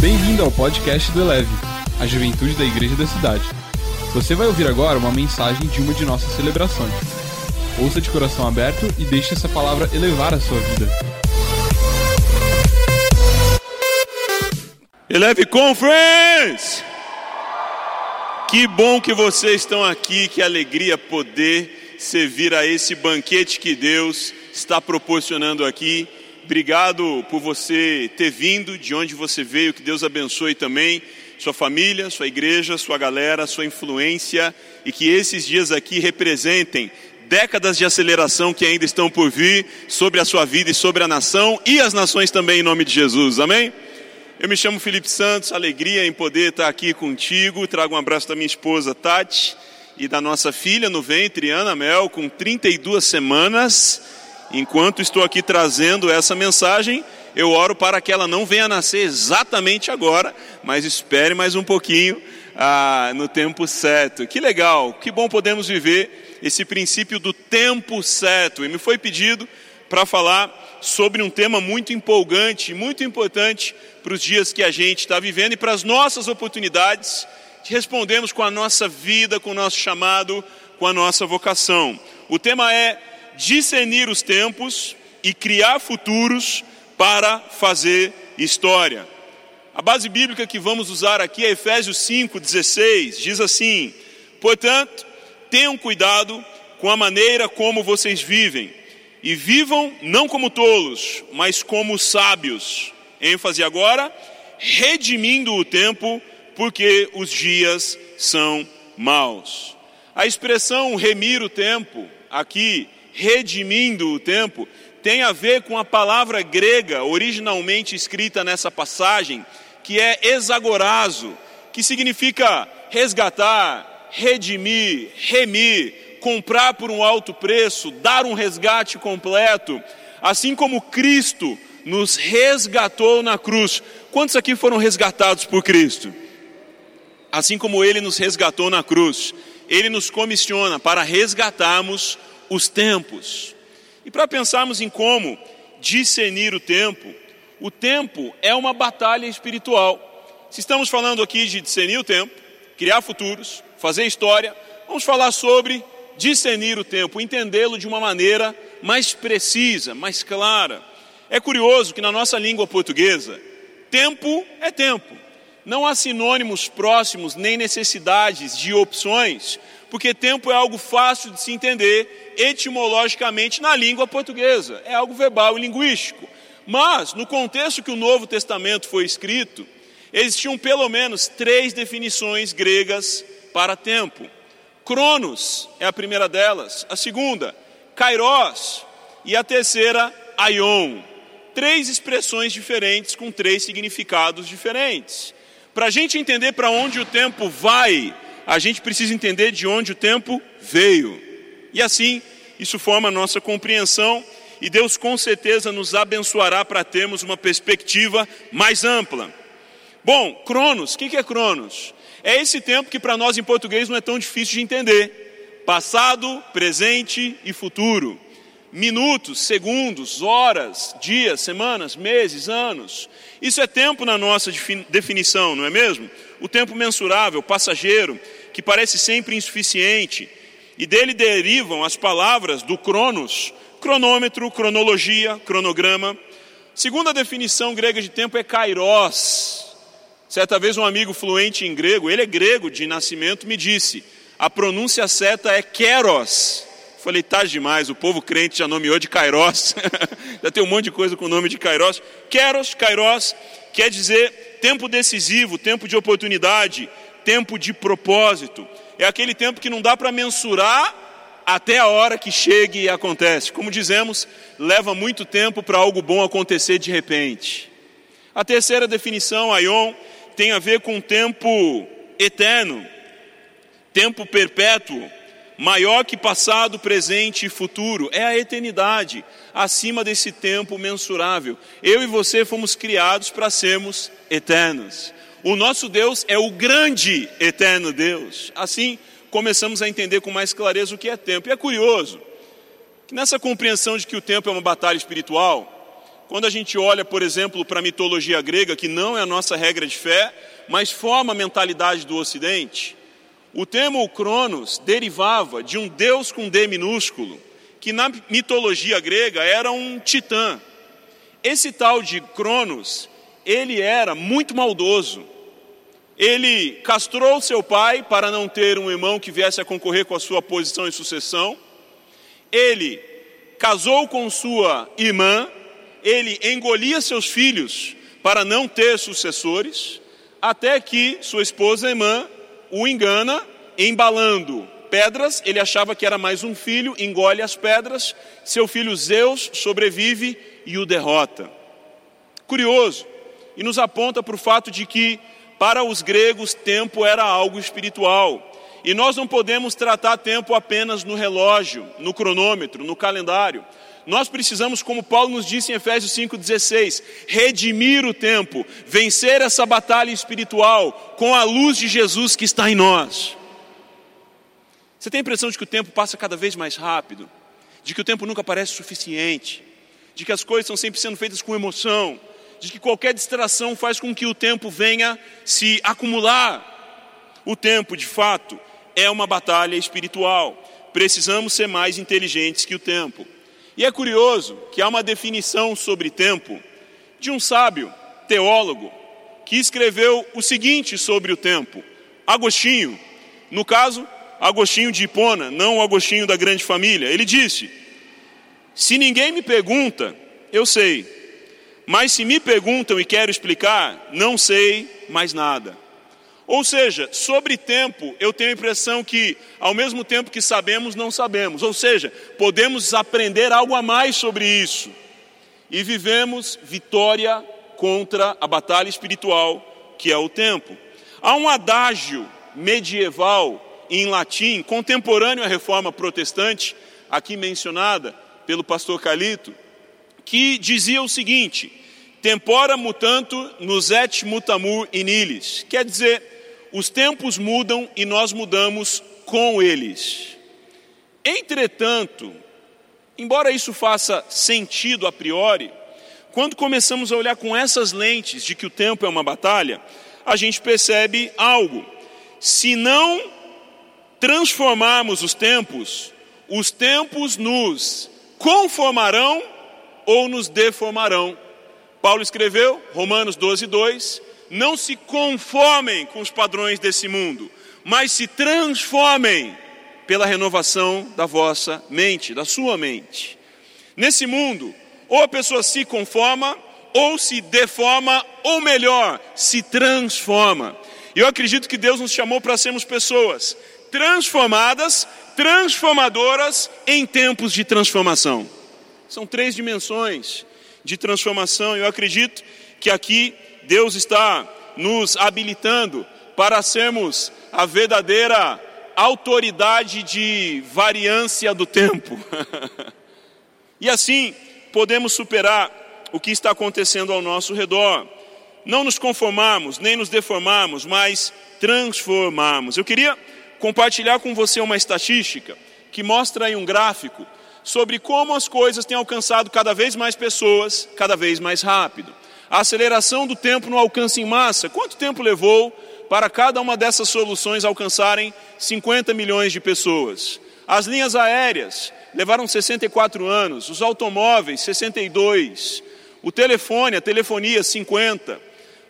Bem-vindo ao podcast do Eleve, a juventude da igreja da cidade. Você vai ouvir agora uma mensagem de uma de nossas celebrações. Ouça de coração aberto e deixe essa palavra elevar a sua vida. Eleve Conference! Que bom que vocês estão aqui, que alegria poder servir a esse banquete que Deus está proporcionando aqui. Obrigado por você ter vindo, de onde você veio, que Deus abençoe também sua família, sua igreja, sua galera, sua influência e que esses dias aqui representem décadas de aceleração que ainda estão por vir sobre a sua vida e sobre a nação e as nações também em nome de Jesus. Amém? Eu me chamo Felipe Santos, alegria em poder estar aqui contigo. Trago um abraço da minha esposa Tati e da nossa filha no ventre, Ana Mel, com 32 semanas. Enquanto estou aqui trazendo essa mensagem, eu oro para que ela não venha nascer exatamente agora, mas espere mais um pouquinho ah, no tempo certo. Que legal, que bom podemos viver esse princípio do tempo certo. E me foi pedido para falar sobre um tema muito empolgante, muito importante para os dias que a gente está vivendo e para as nossas oportunidades de respondermos com a nossa vida, com o nosso chamado, com a nossa vocação. O tema é discernir os tempos e criar futuros para fazer história. A base bíblica que vamos usar aqui é Efésios 5,16, diz assim: Portanto, tenham cuidado com a maneira como vocês vivem, e vivam não como tolos, mas como sábios ênfase agora, redimindo o tempo, porque os dias são maus. A expressão remir o tempo, aqui, redimindo o tempo, tem a ver com a palavra grega originalmente escrita nessa passagem, que é exagorazo, que significa resgatar, redimir, remir, comprar por um alto preço, dar um resgate completo, assim como Cristo nos resgatou na cruz. Quantos aqui foram resgatados por Cristo? Assim como ele nos resgatou na cruz, ele nos comissiona para resgatarmos os tempos. E para pensarmos em como discernir o tempo, o tempo é uma batalha espiritual. Se estamos falando aqui de discernir o tempo, criar futuros, fazer história, vamos falar sobre discernir o tempo, entendê-lo de uma maneira mais precisa, mais clara. É curioso que na nossa língua portuguesa, tempo é tempo. Não há sinônimos próximos nem necessidades de opções, porque tempo é algo fácil de se entender etimologicamente na língua portuguesa, é algo verbal e linguístico. Mas, no contexto que o Novo Testamento foi escrito, existiam pelo menos três definições gregas para tempo. Cronos é a primeira delas, a segunda, kairos, e a terceira, aion três expressões diferentes com três significados diferentes. Para a gente entender para onde o tempo vai, a gente precisa entender de onde o tempo veio. E assim, isso forma a nossa compreensão e Deus com certeza nos abençoará para termos uma perspectiva mais ampla. Bom, Cronos, o que é Cronos? É esse tempo que para nós em português não é tão difícil de entender: passado, presente e futuro minutos, segundos, horas, dias, semanas, meses, anos. Isso é tempo na nossa definição, não é mesmo? O tempo mensurável, passageiro, que parece sempre insuficiente. E dele derivam as palavras do cronos, cronômetro, cronologia, cronograma. Segunda definição grega de tempo é kairos. Certa vez um amigo fluente em grego, ele é grego de nascimento, me disse: a pronúncia certa é keros Falei, tá demais, o povo crente já nomeou de Kairos. já tem um monte de coisa com o nome de Kairos. Keros, Kairos, quer dizer tempo decisivo, tempo de oportunidade, tempo de propósito. É aquele tempo que não dá para mensurar até a hora que chegue e acontece. Como dizemos, leva muito tempo para algo bom acontecer de repente. A terceira definição, Aion, tem a ver com tempo eterno, tempo perpétuo maior que passado, presente e futuro, é a eternidade, acima desse tempo mensurável. Eu e você fomos criados para sermos eternos. O nosso Deus é o grande eterno Deus. Assim, começamos a entender com mais clareza o que é tempo. E é curioso que nessa compreensão de que o tempo é uma batalha espiritual, quando a gente olha, por exemplo, para a mitologia grega, que não é a nossa regra de fé, mas forma a mentalidade do Ocidente, o termo Cronos derivava de um deus com D minúsculo, que na mitologia grega era um titã. Esse tal de Cronos, ele era muito maldoso. Ele castrou seu pai para não ter um irmão que viesse a concorrer com a sua posição e sucessão. Ele casou com sua irmã, ele engolia seus filhos para não ter sucessores, até que sua esposa irmã o engana, embalando pedras, ele achava que era mais um filho, engole as pedras, seu filho Zeus sobrevive e o derrota. Curioso, e nos aponta para o fato de que, para os gregos, tempo era algo espiritual. E nós não podemos tratar tempo apenas no relógio, no cronômetro, no calendário. Nós precisamos, como Paulo nos disse em Efésios 5,16, redimir o tempo, vencer essa batalha espiritual com a luz de Jesus que está em nós. Você tem a impressão de que o tempo passa cada vez mais rápido, de que o tempo nunca parece suficiente, de que as coisas estão sempre sendo feitas com emoção, de que qualquer distração faz com que o tempo venha se acumular. O tempo, de fato, é uma batalha espiritual. Precisamos ser mais inteligentes que o tempo. E é curioso que há uma definição sobre tempo de um sábio teólogo que escreveu o seguinte sobre o tempo: Agostinho, no caso, Agostinho de Hipona, não o Agostinho da grande família. Ele disse: Se ninguém me pergunta, eu sei. Mas se me perguntam e quero explicar, não sei mais nada. Ou seja, sobre tempo, eu tenho a impressão que, ao mesmo tempo que sabemos, não sabemos. Ou seja, podemos aprender algo a mais sobre isso. E vivemos vitória contra a batalha espiritual, que é o tempo. Há um adágio medieval em latim, contemporâneo à reforma protestante, aqui mencionada pelo pastor Calito, que dizia o seguinte: Tempora mutanto nos et mutamur in illis. Quer dizer, os tempos mudam e nós mudamos com eles. Entretanto, embora isso faça sentido a priori, quando começamos a olhar com essas lentes de que o tempo é uma batalha, a gente percebe algo. Se não transformarmos os tempos, os tempos nos conformarão ou nos deformarão. Paulo escreveu, Romanos 12, 2: Não se conformem com os padrões desse mundo, mas se transformem pela renovação da vossa mente, da sua mente. Nesse mundo, ou a pessoa se conforma, ou se deforma, ou melhor, se transforma. E eu acredito que Deus nos chamou para sermos pessoas transformadas, transformadoras em tempos de transformação. São três dimensões de transformação. Eu acredito que aqui Deus está nos habilitando para sermos a verdadeira autoridade de variância do tempo. e assim podemos superar o que está acontecendo ao nosso redor. Não nos conformarmos, nem nos deformarmos, mas transformarmos. Eu queria compartilhar com você uma estatística que mostra aí um gráfico sobre como as coisas têm alcançado cada vez mais pessoas, cada vez mais rápido. A aceleração do tempo no alcance em massa, quanto tempo levou para cada uma dessas soluções alcançarem 50 milhões de pessoas? As linhas aéreas levaram 64 anos, os automóveis 62, o telefone, a telefonia 50,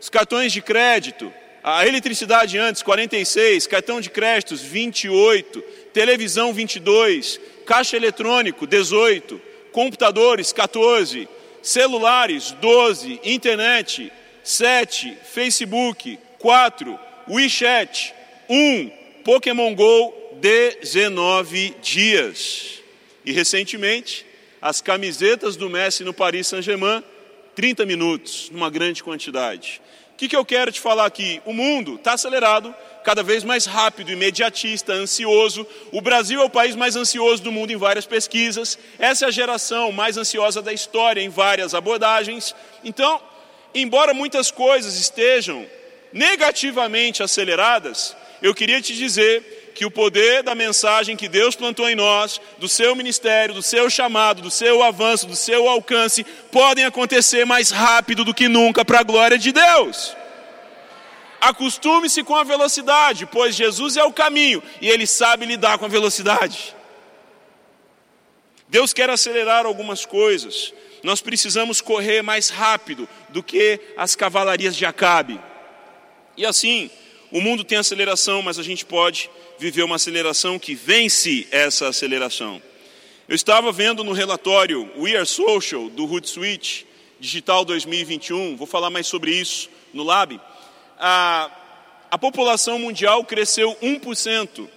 os cartões de crédito, a eletricidade antes 46, cartão de créditos 28, televisão 22, caixa eletrônico 18, computadores 14, celulares 12, internet 7, Facebook 4, WeChat 1, Pokémon Go 19 dias. E recentemente, as camisetas do Messi no Paris Saint-Germain 30 minutos, numa grande quantidade. O que, que eu quero te falar aqui? O mundo está acelerado, cada vez mais rápido, imediatista, ansioso. O Brasil é o país mais ansioso do mundo em várias pesquisas. Essa é a geração mais ansiosa da história em várias abordagens. Então, embora muitas coisas estejam negativamente aceleradas, eu queria te dizer que o poder da mensagem que Deus plantou em nós, do seu ministério, do seu chamado, do seu avanço, do seu alcance, podem acontecer mais rápido do que nunca para a glória de Deus. Acostume-se com a velocidade, pois Jesus é o caminho e ele sabe lidar com a velocidade. Deus quer acelerar algumas coisas. Nós precisamos correr mais rápido do que as cavalarias de Acabe. E assim, o mundo tem aceleração, mas a gente pode viver uma aceleração que vence essa aceleração. Eu estava vendo no relatório We Are Social do Hootsuite Digital 2021, vou falar mais sobre isso no Lab a, a população mundial cresceu 1%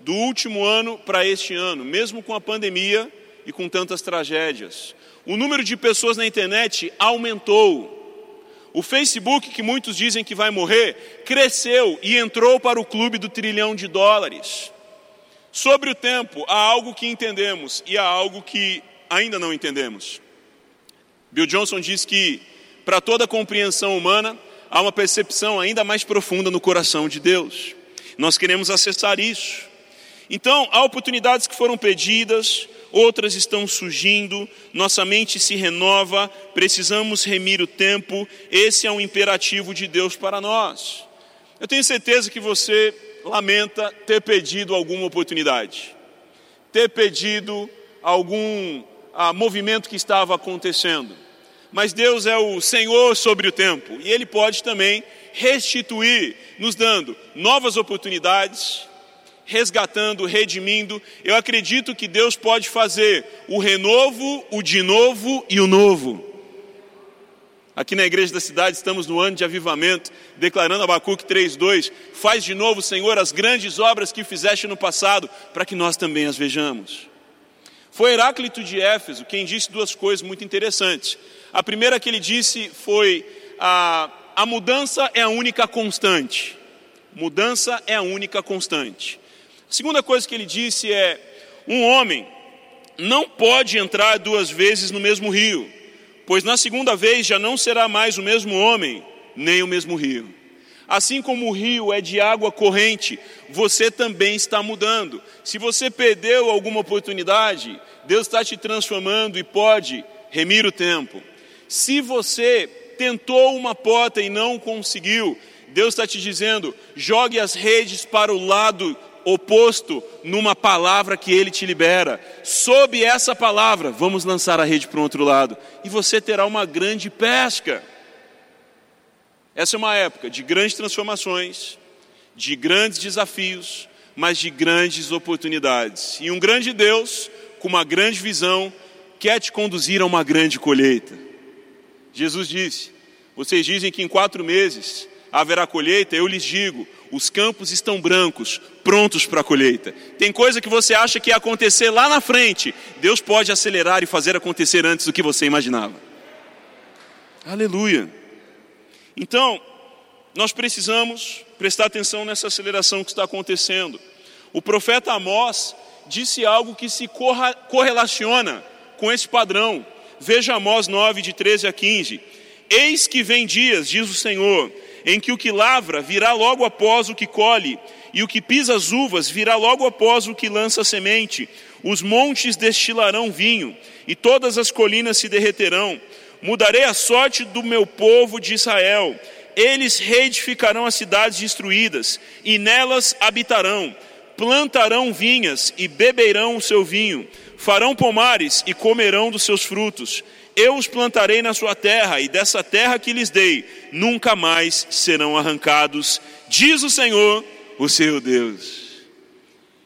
do último ano para este ano, mesmo com a pandemia e com tantas tragédias. O número de pessoas na internet aumentou. O Facebook, que muitos dizem que vai morrer, cresceu e entrou para o clube do trilhão de dólares. Sobre o tempo, há algo que entendemos e há algo que ainda não entendemos. Bill Johnson diz que, para toda compreensão humana, há uma percepção ainda mais profunda no coração de Deus. Nós queremos acessar isso. Então, há oportunidades que foram pedidas, outras estão surgindo, nossa mente se renova, precisamos remir o tempo, esse é um imperativo de Deus para nós. Eu tenho certeza que você lamenta ter pedido alguma oportunidade, ter pedido algum ah, movimento que estava acontecendo mas Deus é o Senhor sobre o tempo e Ele pode também restituir, nos dando novas oportunidades, resgatando, redimindo. Eu acredito que Deus pode fazer o renovo, o de novo e o novo. Aqui na igreja da cidade estamos no ano de avivamento, declarando Abacuque 3:2, faz de novo, Senhor, as grandes obras que fizeste no passado, para que nós também as vejamos. Foi Heráclito de Éfeso quem disse duas coisas muito interessantes. A primeira que ele disse foi: a, a mudança é a única constante. Mudança é a única constante. A segunda coisa que ele disse é: um homem não pode entrar duas vezes no mesmo rio, pois na segunda vez já não será mais o mesmo homem, nem o mesmo rio. Assim como o rio é de água corrente, você também está mudando. Se você perdeu alguma oportunidade, Deus está te transformando e pode remir o tempo. Se você tentou uma porta e não conseguiu, Deus está te dizendo: jogue as redes para o lado oposto numa palavra que Ele te libera. Sob essa palavra, vamos lançar a rede para o outro lado e você terá uma grande pesca. Essa é uma época de grandes transformações, de grandes desafios, mas de grandes oportunidades. E um grande Deus, com uma grande visão, quer te conduzir a uma grande colheita. Jesus disse: Vocês dizem que em quatro meses haverá colheita, eu lhes digo: os campos estão brancos, prontos para a colheita. Tem coisa que você acha que ia acontecer lá na frente, Deus pode acelerar e fazer acontecer antes do que você imaginava. Aleluia. Então, nós precisamos prestar atenção nessa aceleração que está acontecendo. O profeta Amós disse algo que se correlaciona com esse padrão. Veja Amós 9, de 13 a 15. Eis que vem dias, diz o Senhor, em que o que lavra virá logo após o que colhe, e o que pisa as uvas virá logo após o que lança a semente. Os montes destilarão vinho, e todas as colinas se derreterão. Mudarei a sorte do meu povo de Israel. Eles reedificarão as cidades destruídas, e nelas habitarão. Plantarão vinhas e beberão o seu vinho farão pomares e comerão dos seus frutos. Eu os plantarei na sua terra, e dessa terra que lhes dei, nunca mais serão arrancados, diz o Senhor, o seu Deus.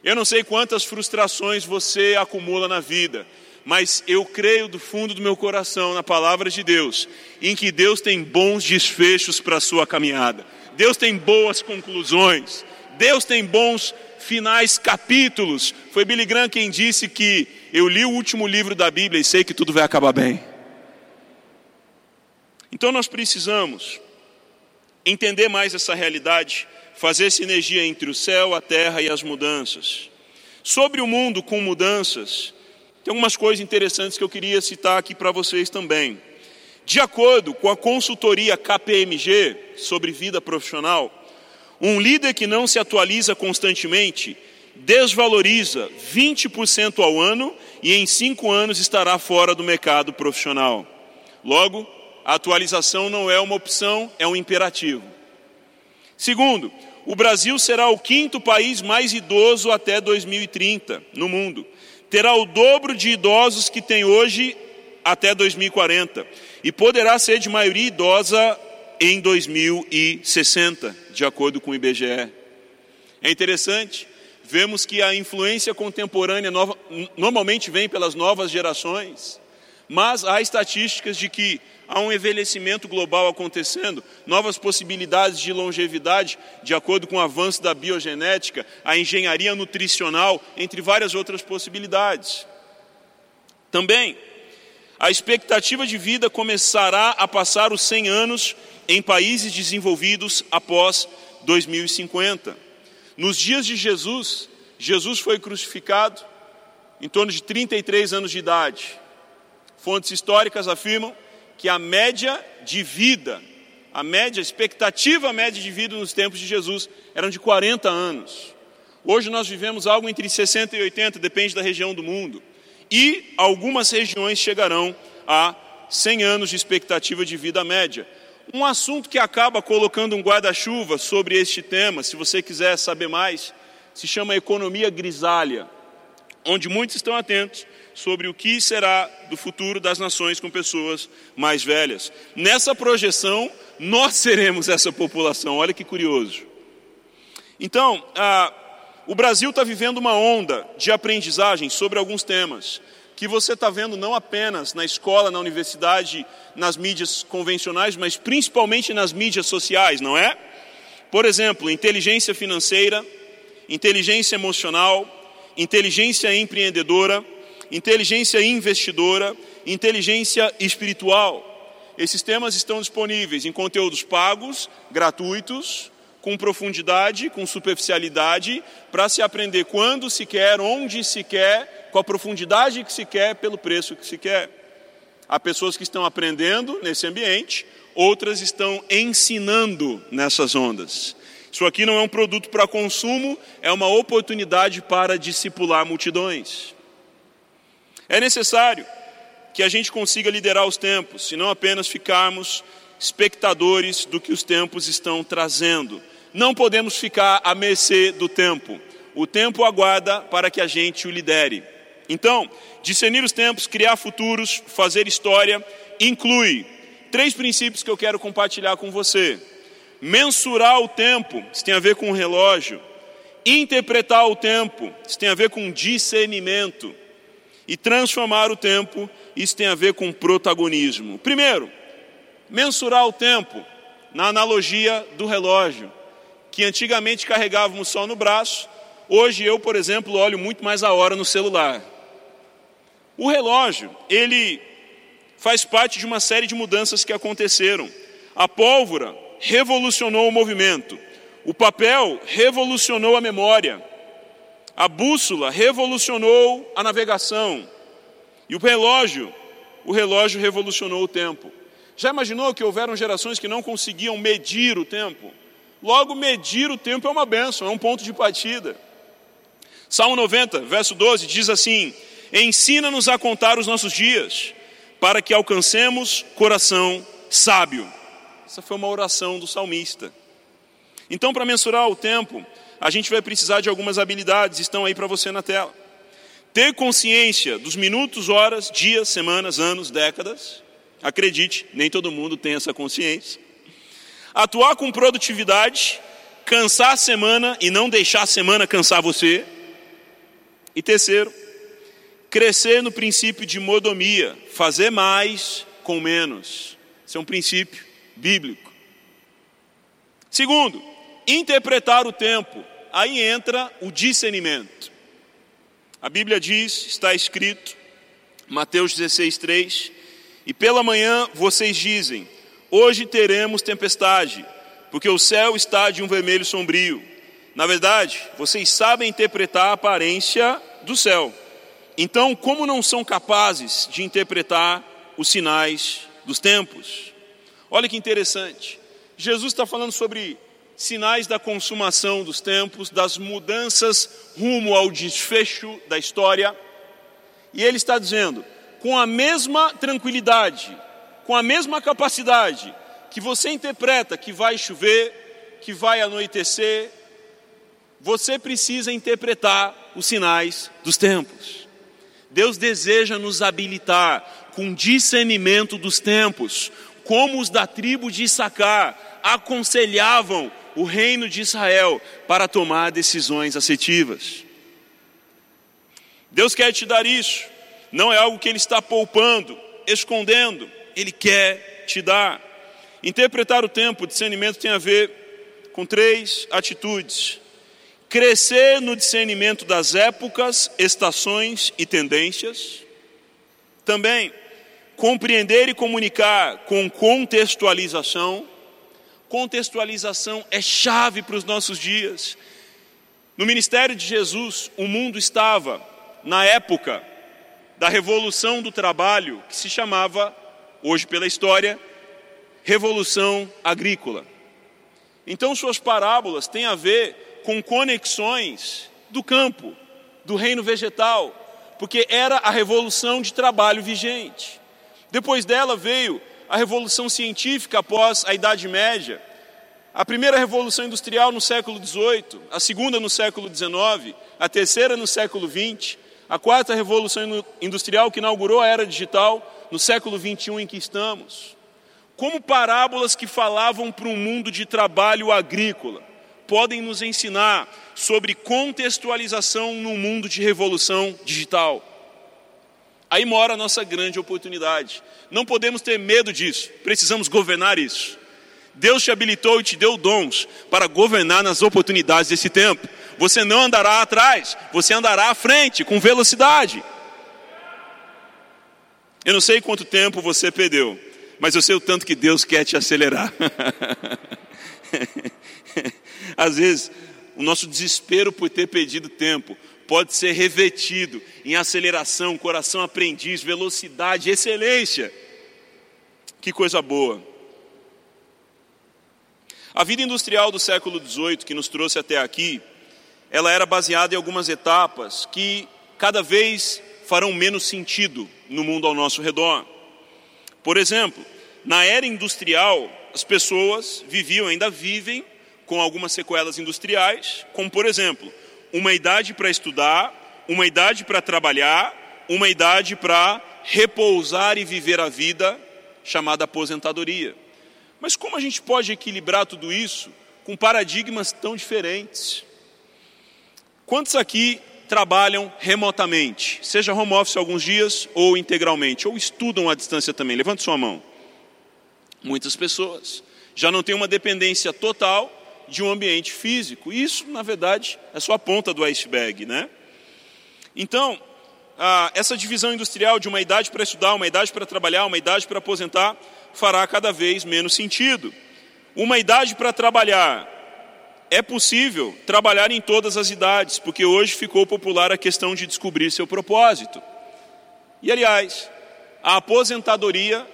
Eu não sei quantas frustrações você acumula na vida, mas eu creio do fundo do meu coração na palavra de Deus, em que Deus tem bons desfechos para a sua caminhada, Deus tem boas conclusões, Deus tem bons finais capítulos. Foi Billy Graham quem disse que eu li o último livro da Bíblia e sei que tudo vai acabar bem. Então nós precisamos entender mais essa realidade, fazer sinergia entre o céu, a terra e as mudanças. Sobre o mundo com mudanças, tem algumas coisas interessantes que eu queria citar aqui para vocês também. De acordo com a consultoria KPMG sobre vida profissional, um líder que não se atualiza constantemente desvaloriza 20% ao ano e em cinco anos estará fora do mercado profissional. Logo, a atualização não é uma opção, é um imperativo. Segundo, o Brasil será o quinto país mais idoso até 2030 no mundo. Terá o dobro de idosos que tem hoje até 2040 e poderá ser de maioria idosa em 2060, de acordo com o IBGE. É interessante, vemos que a influência contemporânea nova, normalmente vem pelas novas gerações, mas há estatísticas de que há um envelhecimento global acontecendo, novas possibilidades de longevidade, de acordo com o avanço da biogenética, a engenharia nutricional, entre várias outras possibilidades. Também, a expectativa de vida começará a passar os 100 anos em países desenvolvidos após 2050. Nos dias de Jesus, Jesus foi crucificado em torno de 33 anos de idade. Fontes históricas afirmam que a média de vida, a média, a expectativa média de vida nos tempos de Jesus eram de 40 anos. Hoje nós vivemos algo entre 60 e 80, depende da região do mundo. E algumas regiões chegarão a 100 anos de expectativa de vida média. Um assunto que acaba colocando um guarda-chuva sobre este tema, se você quiser saber mais, se chama economia grisalha, onde muitos estão atentos sobre o que será do futuro das nações com pessoas mais velhas. Nessa projeção, nós seremos essa população, olha que curioso. Então, a, o Brasil está vivendo uma onda de aprendizagem sobre alguns temas que você está vendo não apenas na escola, na universidade, nas mídias convencionais, mas principalmente nas mídias sociais, não é? Por exemplo, inteligência financeira, inteligência emocional, inteligência empreendedora, inteligência investidora, inteligência espiritual. Esses temas estão disponíveis em conteúdos pagos, gratuitos, com profundidade, com superficialidade, para se aprender quando se quer, onde se quer com a profundidade que se quer, pelo preço que se quer. Há pessoas que estão aprendendo nesse ambiente, outras estão ensinando nessas ondas. Isso aqui não é um produto para consumo, é uma oportunidade para discipular multidões. É necessário que a gente consiga liderar os tempos, e não apenas ficarmos espectadores do que os tempos estão trazendo. Não podemos ficar à mercê do tempo. O tempo aguarda para que a gente o lidere. Então, discernir os tempos, criar futuros, fazer história, inclui três princípios que eu quero compartilhar com você. Mensurar o tempo, isso tem a ver com o relógio. Interpretar o tempo, isso tem a ver com discernimento. E transformar o tempo, isso tem a ver com protagonismo. Primeiro, mensurar o tempo, na analogia do relógio, que antigamente carregávamos só no braço, hoje eu, por exemplo, olho muito mais a hora no celular. O relógio, ele faz parte de uma série de mudanças que aconteceram. A pólvora revolucionou o movimento. O papel revolucionou a memória. A bússola revolucionou a navegação. E o relógio, o relógio revolucionou o tempo. Já imaginou que houveram gerações que não conseguiam medir o tempo? Logo, medir o tempo é uma benção, é um ponto de partida. Salmo 90, verso 12, diz assim: Ensina-nos a contar os nossos dias, para que alcancemos coração sábio. Essa foi uma oração do salmista. Então, para mensurar o tempo, a gente vai precisar de algumas habilidades, estão aí para você na tela. Ter consciência dos minutos, horas, dias, semanas, anos, décadas. Acredite, nem todo mundo tem essa consciência. Atuar com produtividade, cansar a semana e não deixar a semana cansar você. E terceiro, crescer no princípio de modomia, fazer mais com menos. Esse é um princípio bíblico. Segundo, interpretar o tempo. Aí entra o discernimento. A Bíblia diz, está escrito, Mateus 16, 3: E pela manhã vocês dizem: Hoje teremos tempestade, porque o céu está de um vermelho sombrio. Na verdade, vocês sabem interpretar a aparência do céu então, como não são capazes de interpretar os sinais dos tempos? Olha que interessante. Jesus está falando sobre sinais da consumação dos tempos, das mudanças rumo ao desfecho da história. E ele está dizendo: com a mesma tranquilidade, com a mesma capacidade que você interpreta que vai chover, que vai anoitecer, você precisa interpretar os sinais dos tempos. Deus deseja nos habilitar com discernimento dos tempos, como os da tribo de Issacar aconselhavam o reino de Israel para tomar decisões assertivas. Deus quer te dar isso, não é algo que Ele está poupando, escondendo, Ele quer te dar. Interpretar o tempo, discernimento tem a ver com três atitudes: crescer no discernimento das épocas, estações e tendências. Também compreender e comunicar com contextualização. Contextualização é chave para os nossos dias. No ministério de Jesus, o mundo estava, na época da revolução do trabalho, que se chamava, hoje pela história, revolução agrícola. Então, suas parábolas têm a ver com conexões do campo, do reino vegetal, porque era a revolução de trabalho vigente. Depois dela veio a revolução científica após a Idade Média, a primeira revolução industrial no século XVIII, a segunda no século XIX, a terceira no século XX, a quarta revolução industrial que inaugurou a era digital no século XXI em que estamos como parábolas que falavam para um mundo de trabalho agrícola, podem nos ensinar sobre contextualização no mundo de revolução digital. Aí mora a nossa grande oportunidade. Não podemos ter medo disso, precisamos governar isso. Deus te habilitou e te deu dons para governar nas oportunidades desse tempo. Você não andará atrás, você andará à frente com velocidade. Eu não sei quanto tempo você perdeu, mas eu sei o tanto que Deus quer te acelerar. Às vezes, o nosso desespero por ter perdido tempo pode ser revestido em aceleração, coração aprendiz, velocidade, excelência. Que coisa boa. A vida industrial do século XVIII, que nos trouxe até aqui, ela era baseada em algumas etapas que cada vez farão menos sentido no mundo ao nosso redor. Por exemplo, na era industrial, as pessoas viviam, ainda vivem, com algumas sequelas industriais, como por exemplo, uma idade para estudar, uma idade para trabalhar, uma idade para repousar e viver a vida, chamada aposentadoria. Mas como a gente pode equilibrar tudo isso com paradigmas tão diferentes? Quantos aqui trabalham remotamente, seja home office alguns dias ou integralmente, ou estudam à distância também? Levante sua mão. Muitas pessoas já não têm uma dependência total de um ambiente físico. Isso, na verdade, é só a ponta do iceberg, né? Então, essa divisão industrial de uma idade para estudar, uma idade para trabalhar, uma idade para aposentar, fará cada vez menos sentido. Uma idade para trabalhar. É possível trabalhar em todas as idades, porque hoje ficou popular a questão de descobrir seu propósito. E, aliás, a aposentadoria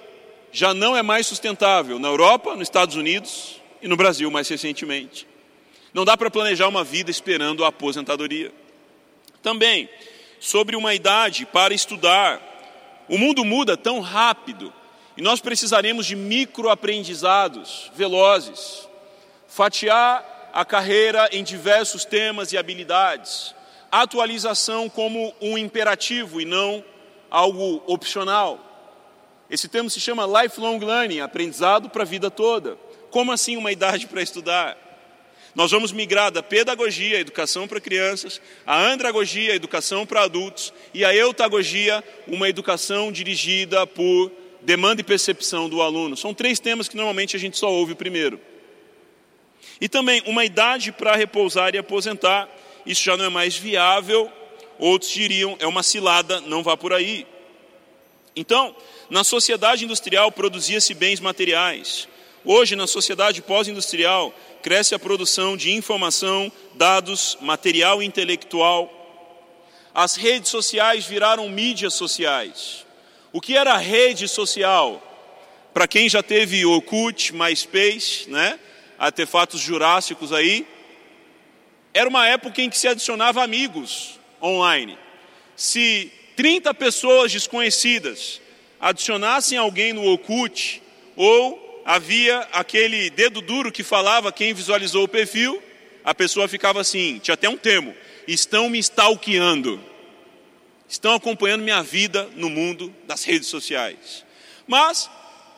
já não é mais sustentável na Europa, nos Estados Unidos e no Brasil mais recentemente. Não dá para planejar uma vida esperando a aposentadoria. Também, sobre uma idade para estudar, o mundo muda tão rápido e nós precisaremos de microaprendizados velozes, fatiar a carreira em diversos temas e habilidades, atualização como um imperativo e não algo opcional. Esse termo se chama lifelong learning, aprendizado para a vida toda. Como assim uma idade para estudar? Nós vamos migrar da pedagogia, educação para crianças, a andragogia, educação para adultos, e a eutagogia, uma educação dirigida por demanda e percepção do aluno. São três temas que normalmente a gente só ouve primeiro. E também uma idade para repousar e aposentar. Isso já não é mais viável. Outros diriam, é uma cilada, não vá por aí. Então, na sociedade industrial produzia-se bens materiais. Hoje, na sociedade pós-industrial, cresce a produção de informação, dados, material intelectual. As redes sociais viraram mídias sociais. O que era rede social? Para quem já teve Orkut, MySpace, né? Artefatos jurássicos aí. Era uma época em que se adicionava amigos online. Se 30 pessoas desconhecidas adicionassem alguém no Okut, ou havia aquele dedo duro que falava quem visualizou o perfil, a pessoa ficava assim, tinha até um termo, estão me stalkeando, estão acompanhando minha vida no mundo das redes sociais. Mas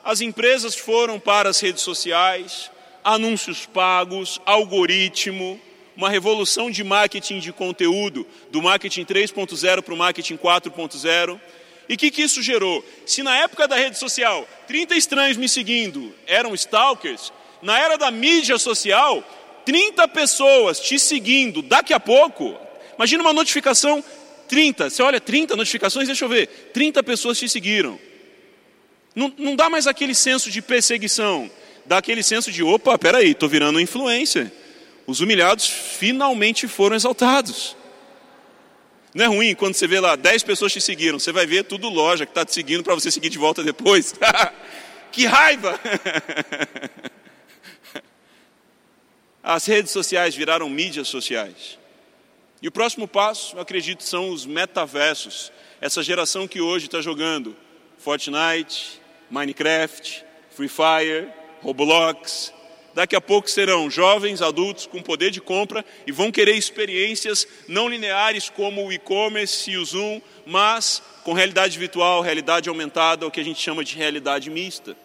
as empresas foram para as redes sociais, anúncios pagos, algoritmo, uma revolução de marketing de conteúdo, do marketing 3.0 para o marketing 4.0. E o que, que isso gerou? Se na época da rede social 30 estranhos me seguindo eram stalkers, na era da mídia social, 30 pessoas te seguindo, daqui a pouco, imagina uma notificação 30, você olha 30 notificações, deixa eu ver, 30 pessoas te seguiram. Não, não dá mais aquele senso de perseguição, dá aquele senso de, opa, peraí, estou virando influência. Os humilhados finalmente foram exaltados. Não é ruim quando você vê lá 10 pessoas te seguiram, você vai ver tudo loja que está te seguindo para você seguir de volta depois. que raiva! As redes sociais viraram mídias sociais. E o próximo passo, eu acredito, são os metaversos. Essa geração que hoje está jogando Fortnite, Minecraft, Free Fire, Roblox, daqui a pouco serão jovens adultos com poder de compra e vão querer experiências não lineares como o e-commerce e o Zoom, mas com realidade virtual, realidade aumentada, o que a gente chama de realidade mista.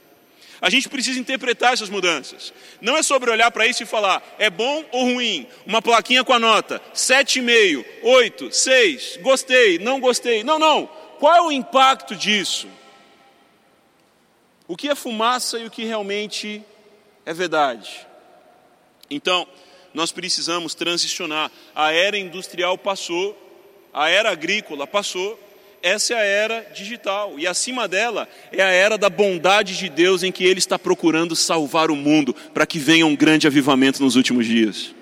A gente precisa interpretar essas mudanças. Não é sobre olhar para isso e falar, é bom ou ruim? Uma plaquinha com a nota, 7,5, 8, 6, gostei, não gostei. Não, não. Qual é o impacto disso? O que é fumaça e o que realmente é verdade. Então, nós precisamos transicionar. A era industrial passou, a era agrícola passou, essa é a era digital. E acima dela é a era da bondade de Deus em que Ele está procurando salvar o mundo para que venha um grande avivamento nos últimos dias.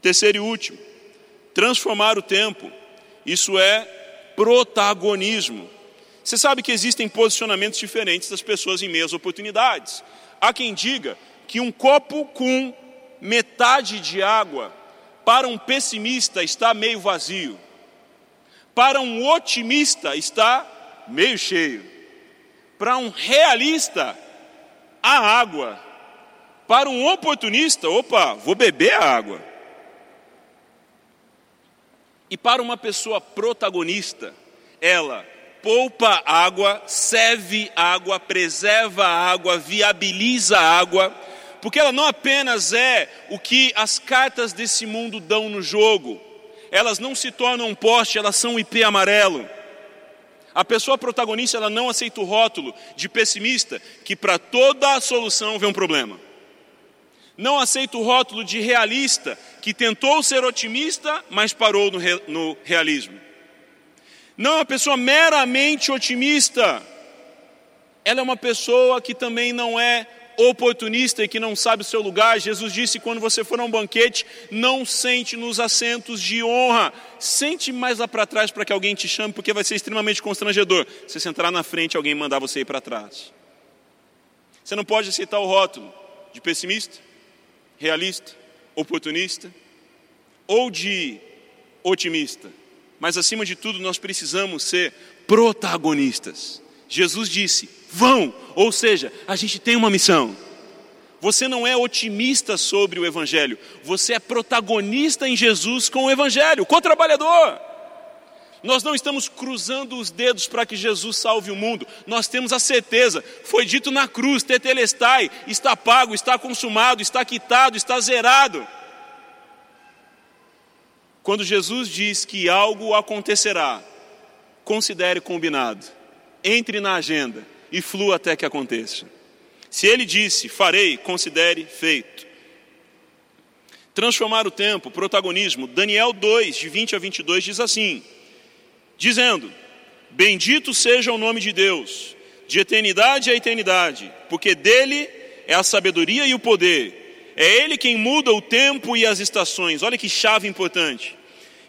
Terceiro e último, transformar o tempo. Isso é protagonismo. Você sabe que existem posicionamentos diferentes das pessoas em meias oportunidades. Há quem diga que um copo com metade de água, para um pessimista, está meio vazio, para um otimista, está meio cheio, para um realista, há água, para um oportunista, opa, vou beber a água. E para uma pessoa protagonista, ela poupa água, serve água, preserva a água, viabiliza a água, porque ela não apenas é o que as cartas desse mundo dão no jogo, elas não se tornam um poste, elas são um IP amarelo. A pessoa protagonista ela não aceita o rótulo de pessimista, que para toda a solução vem um problema. Não aceita o rótulo de realista, que tentou ser otimista, mas parou no, re, no realismo não é uma pessoa meramente otimista, ela é uma pessoa que também não é oportunista e que não sabe o seu lugar. Jesus disse: quando você for a um banquete, não sente nos assentos de honra, sente mais lá para trás para que alguém te chame, porque vai ser extremamente constrangedor. Você sentar na frente alguém mandar você ir para trás. Você não pode aceitar o rótulo de pessimista, realista, oportunista ou de otimista mas acima de tudo nós precisamos ser protagonistas. Jesus disse: vão, ou seja, a gente tem uma missão. Você não é otimista sobre o Evangelho, você é protagonista em Jesus com o Evangelho, co-trabalhador. Nós não estamos cruzando os dedos para que Jesus salve o mundo, nós temos a certeza, foi dito na cruz: Tetelestai, está pago, está consumado, está quitado, está zerado. Quando Jesus diz que algo acontecerá, considere combinado, entre na agenda e flua até que aconteça. Se ele disse, farei, considere feito. Transformar o tempo, protagonismo. Daniel 2, de 20 a 22, diz assim: dizendo: Bendito seja o nome de Deus, de eternidade a eternidade, porque dele é a sabedoria e o poder. É ele quem muda o tempo e as estações. Olha que chave importante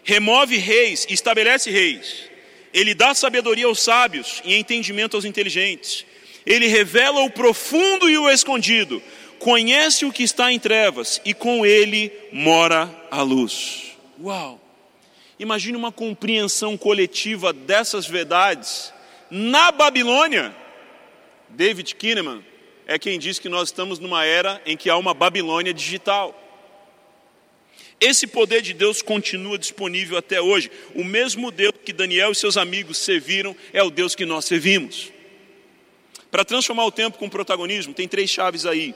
remove reis e estabelece reis. Ele dá sabedoria aos sábios e entendimento aos inteligentes. Ele revela o profundo e o escondido. conhece o que está em trevas e com ele mora a luz. Uau! Imagine uma compreensão coletiva dessas verdades na Babilônia. David Kinnaman é quem diz que nós estamos numa era em que há uma Babilônia digital. Esse poder de Deus continua disponível até hoje. O mesmo Deus que Daniel e seus amigos serviram é o Deus que nós servimos. Para transformar o tempo com protagonismo, tem três chaves aí.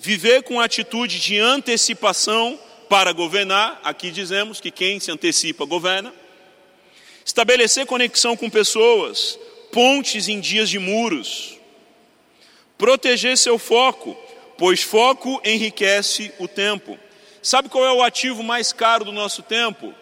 Viver com atitude de antecipação para governar, aqui dizemos que quem se antecipa governa. Estabelecer conexão com pessoas, pontes em dias de muros. Proteger seu foco, pois foco enriquece o tempo. Sabe qual é o ativo mais caro do nosso tempo?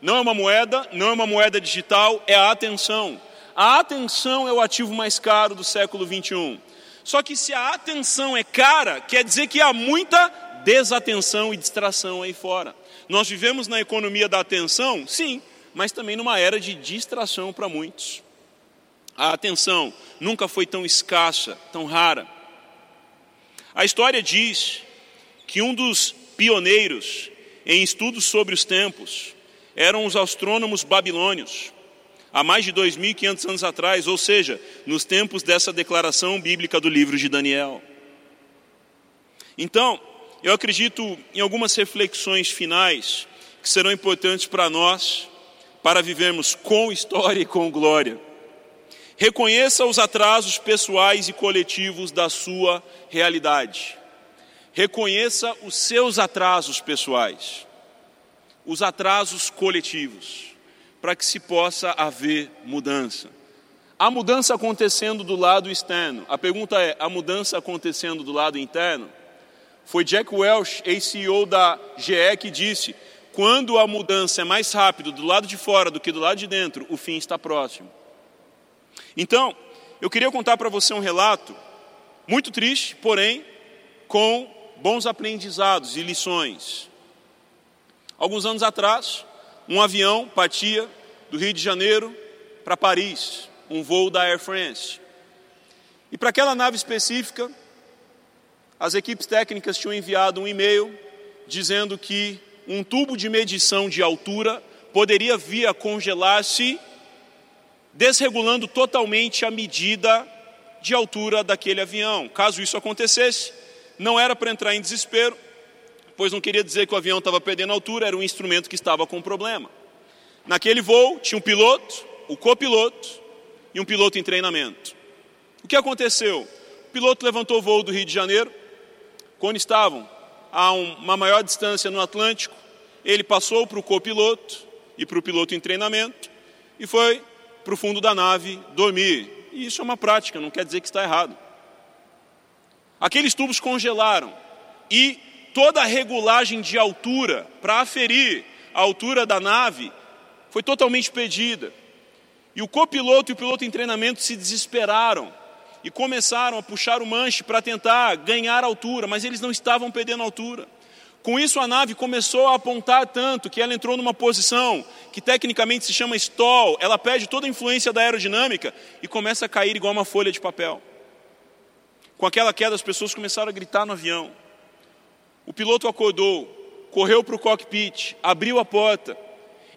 Não é uma moeda, não é uma moeda digital, é a atenção. A atenção é o ativo mais caro do século 21. Só que se a atenção é cara, quer dizer que há muita desatenção e distração aí fora. Nós vivemos na economia da atenção? Sim, mas também numa era de distração para muitos. A atenção nunca foi tão escassa, tão rara. A história diz que um dos pioneiros em estudos sobre os tempos eram os astrônomos babilônios, há mais de 2.500 anos atrás, ou seja, nos tempos dessa declaração bíblica do livro de Daniel. Então, eu acredito em algumas reflexões finais que serão importantes para nós, para vivermos com história e com glória. Reconheça os atrasos pessoais e coletivos da sua realidade. Reconheça os seus atrasos pessoais, os atrasos coletivos, para que se possa haver mudança. A mudança acontecendo do lado externo. A pergunta é: a mudança acontecendo do lado interno? Foi Jack Welch, ex-CEO da GE, que disse: quando a mudança é mais rápida do lado de fora do que do lado de dentro, o fim está próximo. Então, eu queria contar para você um relato muito triste, porém com bons aprendizados e lições. Alguns anos atrás, um avião partia do Rio de Janeiro para Paris, um voo da Air France. E para aquela nave específica, as equipes técnicas tinham enviado um e-mail dizendo que um tubo de medição de altura poderia vir a congelar-se, desregulando totalmente a medida de altura daquele avião. Caso isso acontecesse, não era para entrar em desespero, pois não queria dizer que o avião estava perdendo altura, era um instrumento que estava com problema. Naquele voo tinha um piloto, o copiloto e um piloto em treinamento. O que aconteceu? O piloto levantou o voo do Rio de Janeiro, quando estavam a uma maior distância no Atlântico, ele passou para o copiloto e para o piloto em treinamento e foi para o fundo da nave dormir. E isso é uma prática, não quer dizer que está errado. Aqueles tubos congelaram e toda a regulagem de altura para aferir a altura da nave foi totalmente perdida. E o copiloto e o piloto em treinamento se desesperaram e começaram a puxar o manche para tentar ganhar altura, mas eles não estavam perdendo altura. Com isso, a nave começou a apontar tanto que ela entrou numa posição que tecnicamente se chama stall, ela perde toda a influência da aerodinâmica e começa a cair igual uma folha de papel. Com aquela queda, as pessoas começaram a gritar no avião. O piloto acordou, correu para o cockpit, abriu a porta.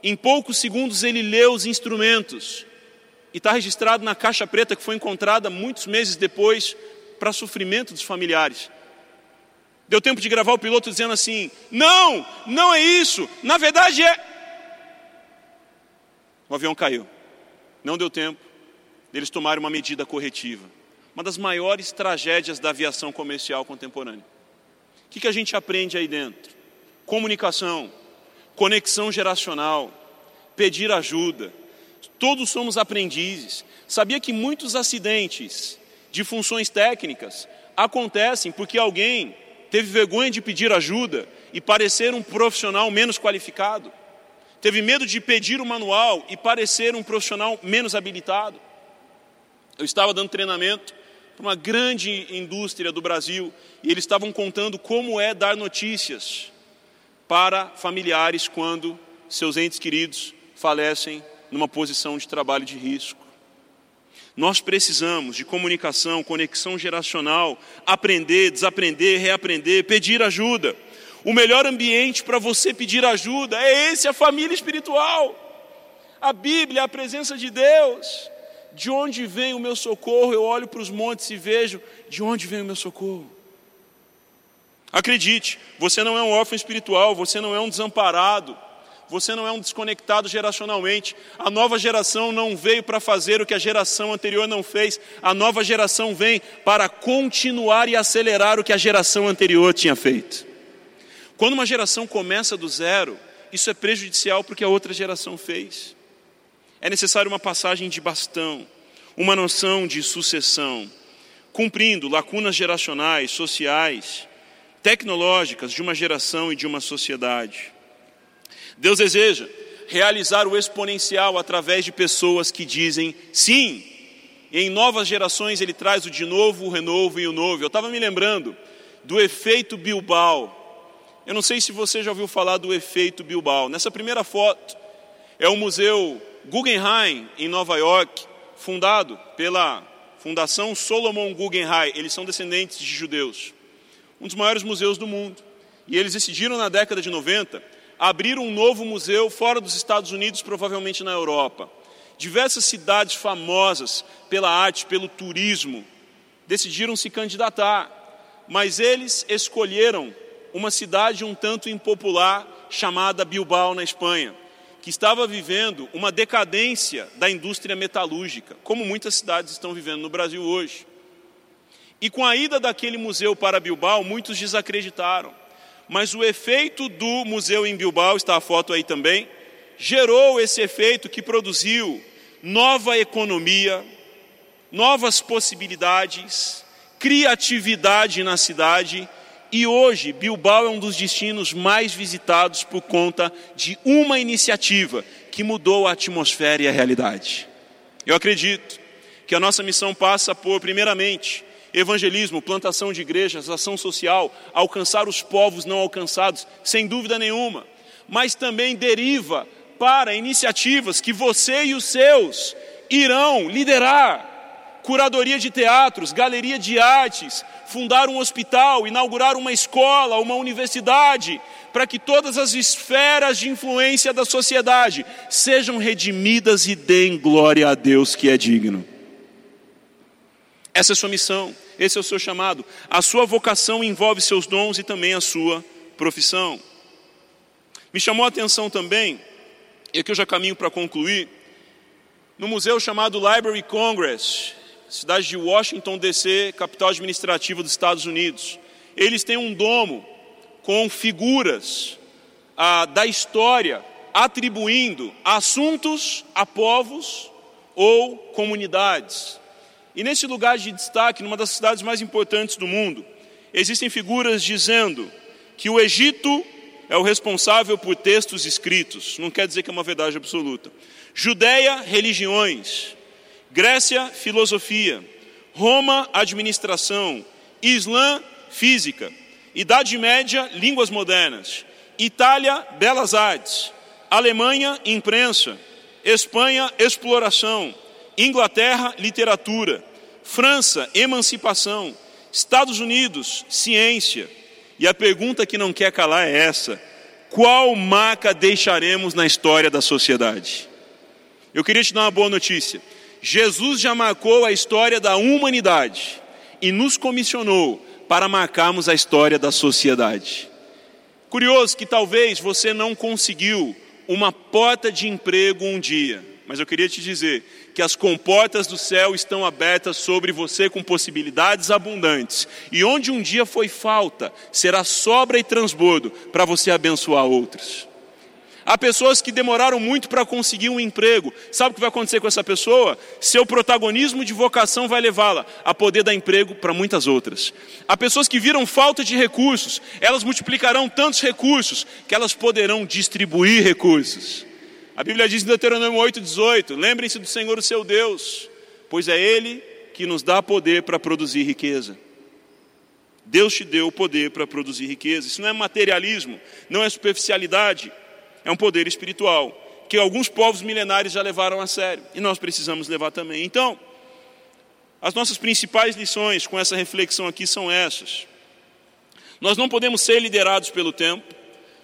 Em poucos segundos, ele leu os instrumentos. E está registrado na caixa preta que foi encontrada muitos meses depois para sofrimento dos familiares. Deu tempo de gravar o piloto dizendo assim: Não, não é isso, na verdade é. O avião caiu. Não deu tempo deles tomarem uma medida corretiva uma das maiores tragédias da aviação comercial contemporânea. O que, que a gente aprende aí dentro? Comunicação, conexão geracional, pedir ajuda. Todos somos aprendizes. Sabia que muitos acidentes de funções técnicas acontecem porque alguém teve vergonha de pedir ajuda e parecer um profissional menos qualificado? Teve medo de pedir o manual e parecer um profissional menos habilitado? Eu estava dando treinamento para uma grande indústria do Brasil e eles estavam contando como é dar notícias para familiares quando seus entes queridos falecem numa posição de trabalho de risco. Nós precisamos de comunicação, conexão geracional, aprender, desaprender, reaprender, pedir ajuda. O melhor ambiente para você pedir ajuda é esse, a família espiritual. A Bíblia, a presença de Deus. De onde vem o meu socorro? Eu olho para os montes e vejo de onde vem o meu socorro. Acredite, você não é um órfão espiritual, você não é um desamparado, você não é um desconectado geracionalmente. A nova geração não veio para fazer o que a geração anterior não fez, a nova geração vem para continuar e acelerar o que a geração anterior tinha feito. Quando uma geração começa do zero, isso é prejudicial porque a outra geração fez. É necessário uma passagem de bastão, uma noção de sucessão, cumprindo lacunas geracionais, sociais, tecnológicas de uma geração e de uma sociedade. Deus deseja realizar o exponencial através de pessoas que dizem sim. E em novas gerações ele traz o de novo, o renovo e o novo. Eu estava me lembrando do efeito Bilbao. Eu não sei se você já ouviu falar do efeito Bilbao. Nessa primeira foto é o Museu Guggenheim em Nova York, fundado pela Fundação Solomon Guggenheim. Eles são descendentes de judeus. Um dos maiores museus do mundo. E eles decidiram na década de 90 abrir um novo museu fora dos Estados Unidos, provavelmente na Europa. Diversas cidades famosas pela arte, pelo turismo, decidiram se candidatar, mas eles escolheram uma cidade um tanto impopular chamada Bilbao, na Espanha, que estava vivendo uma decadência da indústria metalúrgica, como muitas cidades estão vivendo no Brasil hoje. E com a ida daquele museu para Bilbao, muitos desacreditaram mas o efeito do museu em Bilbao, está a foto aí também, gerou esse efeito que produziu nova economia, novas possibilidades, criatividade na cidade. E hoje, Bilbao é um dos destinos mais visitados por conta de uma iniciativa que mudou a atmosfera e a realidade. Eu acredito que a nossa missão passa por, primeiramente, evangelismo, plantação de igrejas, ação social, alcançar os povos não alcançados, sem dúvida nenhuma, mas também deriva para iniciativas que você e os seus irão liderar. Curadoria de teatros, galeria de artes, fundar um hospital, inaugurar uma escola, uma universidade, para que todas as esferas de influência da sociedade sejam redimidas e deem glória a Deus que é digno. Essa é a sua missão, esse é o seu chamado. A sua vocação envolve seus dons e também a sua profissão. Me chamou a atenção também, e aqui eu já caminho para concluir, no museu chamado Library Congress, cidade de Washington DC, capital administrativa dos Estados Unidos. Eles têm um domo com figuras ah, da história atribuindo assuntos a povos ou comunidades. E nesse lugar de destaque, numa das cidades mais importantes do mundo, existem figuras dizendo que o Egito é o responsável por textos escritos. Não quer dizer que é uma verdade absoluta. Judéia, religiões. Grécia, filosofia. Roma, administração. Islã, física. Idade Média, línguas modernas. Itália, belas artes. Alemanha, imprensa. Espanha, exploração. Inglaterra, literatura. França, emancipação. Estados Unidos, ciência. E a pergunta que não quer calar é essa: qual marca deixaremos na história da sociedade? Eu queria te dar uma boa notícia. Jesus já marcou a história da humanidade e nos comissionou para marcarmos a história da sociedade. Curioso que talvez você não conseguiu uma porta de emprego um dia, mas eu queria te dizer que as comportas do céu estão abertas sobre você com possibilidades abundantes. E onde um dia foi falta, será sobra e transbordo para você abençoar outros. Há pessoas que demoraram muito para conseguir um emprego. Sabe o que vai acontecer com essa pessoa? Seu protagonismo de vocação vai levá-la a poder dar emprego para muitas outras. Há pessoas que viram falta de recursos, elas multiplicarão tantos recursos que elas poderão distribuir recursos. A Bíblia diz em Deuteronômio 8,18: Lembrem-se do Senhor, o seu Deus, pois é Ele que nos dá poder para produzir riqueza. Deus te deu o poder para produzir riqueza. Isso não é materialismo, não é superficialidade, é um poder espiritual que alguns povos milenares já levaram a sério e nós precisamos levar também. Então, As nossas principais lições com essa reflexão aqui são essas. Nós não podemos ser liderados pelo tempo,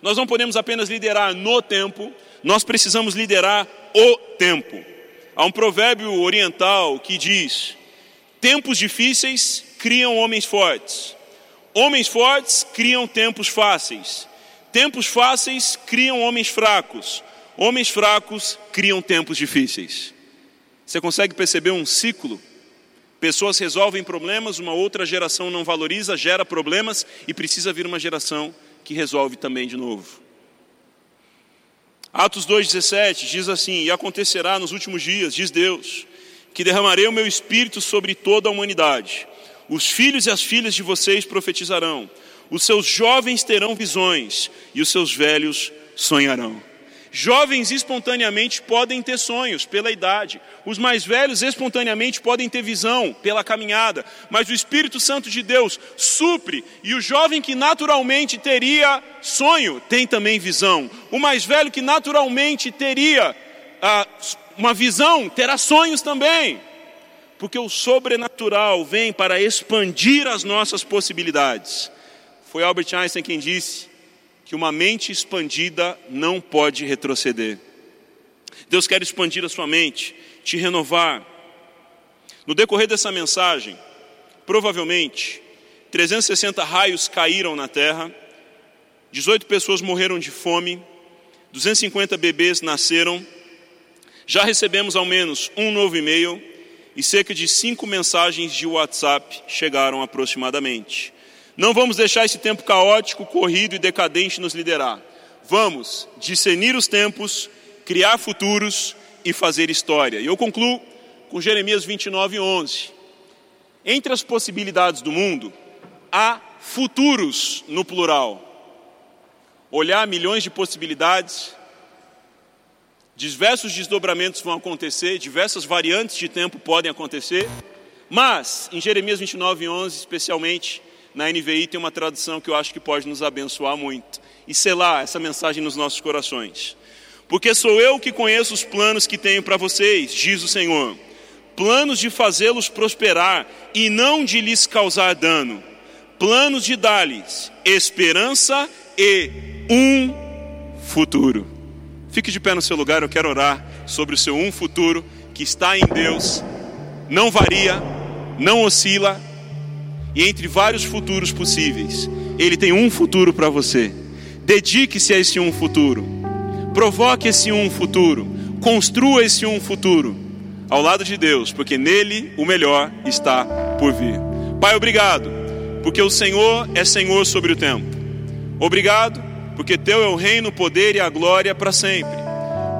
nós não podemos apenas liderar no tempo, nós precisamos liderar o tempo. Há um provérbio oriental que diz: tempos difíceis criam homens fortes, homens fortes criam tempos fáceis, tempos fáceis criam homens fracos, homens fracos criam tempos difíceis. Você consegue perceber um ciclo? Pessoas resolvem problemas, uma outra geração não valoriza, gera problemas e precisa vir uma geração que resolve também de novo. Atos 2,17 diz assim: E acontecerá nos últimos dias, diz Deus, que derramarei o meu espírito sobre toda a humanidade. Os filhos e as filhas de vocês profetizarão, os seus jovens terão visões e os seus velhos sonharão. Jovens espontaneamente podem ter sonhos pela idade, os mais velhos espontaneamente podem ter visão pela caminhada, mas o Espírito Santo de Deus supre, e o jovem que naturalmente teria sonho tem também visão. O mais velho que naturalmente teria ah, uma visão terá sonhos também, porque o sobrenatural vem para expandir as nossas possibilidades. Foi Albert Einstein quem disse que uma mente expandida não pode retroceder. Deus quer expandir a sua mente, te renovar. No decorrer dessa mensagem, provavelmente 360 raios caíram na terra, 18 pessoas morreram de fome, 250 bebês nasceram, já recebemos ao menos um novo e-mail e cerca de cinco mensagens de WhatsApp chegaram aproximadamente. Não vamos deixar esse tempo caótico, corrido e decadente nos liderar. Vamos discernir os tempos, criar futuros e fazer história. E eu concluo com Jeremias 29, 11. Entre as possibilidades do mundo, há futuros no plural. Olhar milhões de possibilidades, diversos desdobramentos vão acontecer, diversas variantes de tempo podem acontecer, mas em Jeremias 29, 11, especialmente, na NVI tem uma tradução que eu acho que pode nos abençoar muito e selar essa mensagem nos nossos corações. Porque sou eu que conheço os planos que tenho para vocês, diz o Senhor. Planos de fazê-los prosperar e não de lhes causar dano. Planos de dar-lhes esperança e um futuro. Fique de pé no seu lugar, eu quero orar sobre o seu um futuro que está em Deus, não varia, não oscila, e entre vários futuros possíveis, Ele tem um futuro para você. Dedique-se a esse um futuro. Provoque esse um futuro. Construa esse um futuro ao lado de Deus, porque nele o melhor está por vir. Pai, obrigado, porque o Senhor é Senhor sobre o tempo. Obrigado, porque teu é o reino, o poder e a glória para sempre.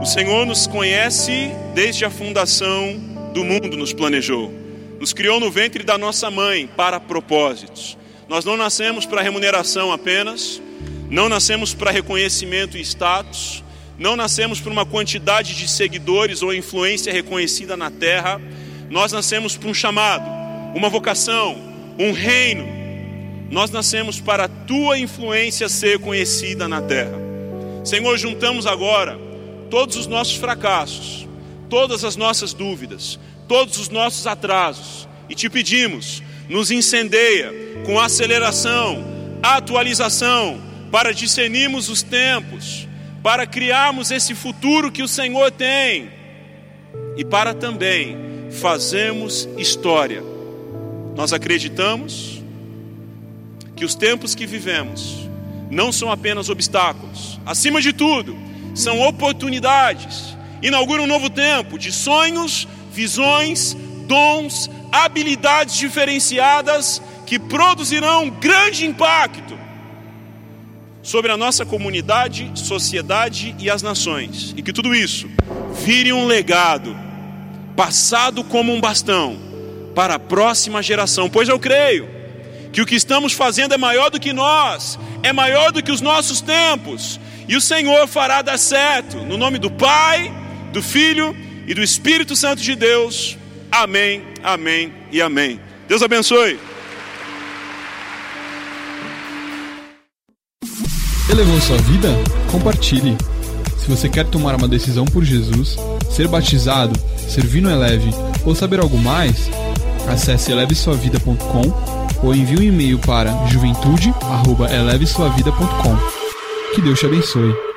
O Senhor nos conhece desde a fundação do mundo, nos planejou nos criou no ventre da nossa mãe para propósitos. Nós não nascemos para remuneração apenas, não nascemos para reconhecimento e status, não nascemos para uma quantidade de seguidores ou influência reconhecida na terra, nós nascemos para um chamado, uma vocação, um reino. Nós nascemos para a tua influência ser conhecida na terra. Senhor, juntamos agora todos os nossos fracassos, todas as nossas dúvidas, todos os nossos atrasos e te pedimos, nos incendeia com aceleração, atualização, para discernirmos os tempos, para criarmos esse futuro que o Senhor tem e para também fazermos história. Nós acreditamos que os tempos que vivemos não são apenas obstáculos, acima de tudo, são oportunidades. Inaugura um novo tempo de sonhos, visões, dons, habilidades diferenciadas que produzirão grande impacto sobre a nossa comunidade, sociedade e as nações. E que tudo isso vire um legado, passado como um bastão, para a próxima geração. Pois eu creio que o que estamos fazendo é maior do que nós, é maior do que os nossos tempos, e o Senhor fará dar certo, no nome do Pai, do Filho e do Espírito Santo de Deus. Amém, amém e amém. Deus abençoe. Elevou sua vida? Compartilhe. Se você quer tomar uma decisão por Jesus, ser batizado, servir no Eleve ou saber algo mais, Acesse elevesuavida.com ou envie um e-mail para juventude@elevesuavida.com. Que Deus te abençoe.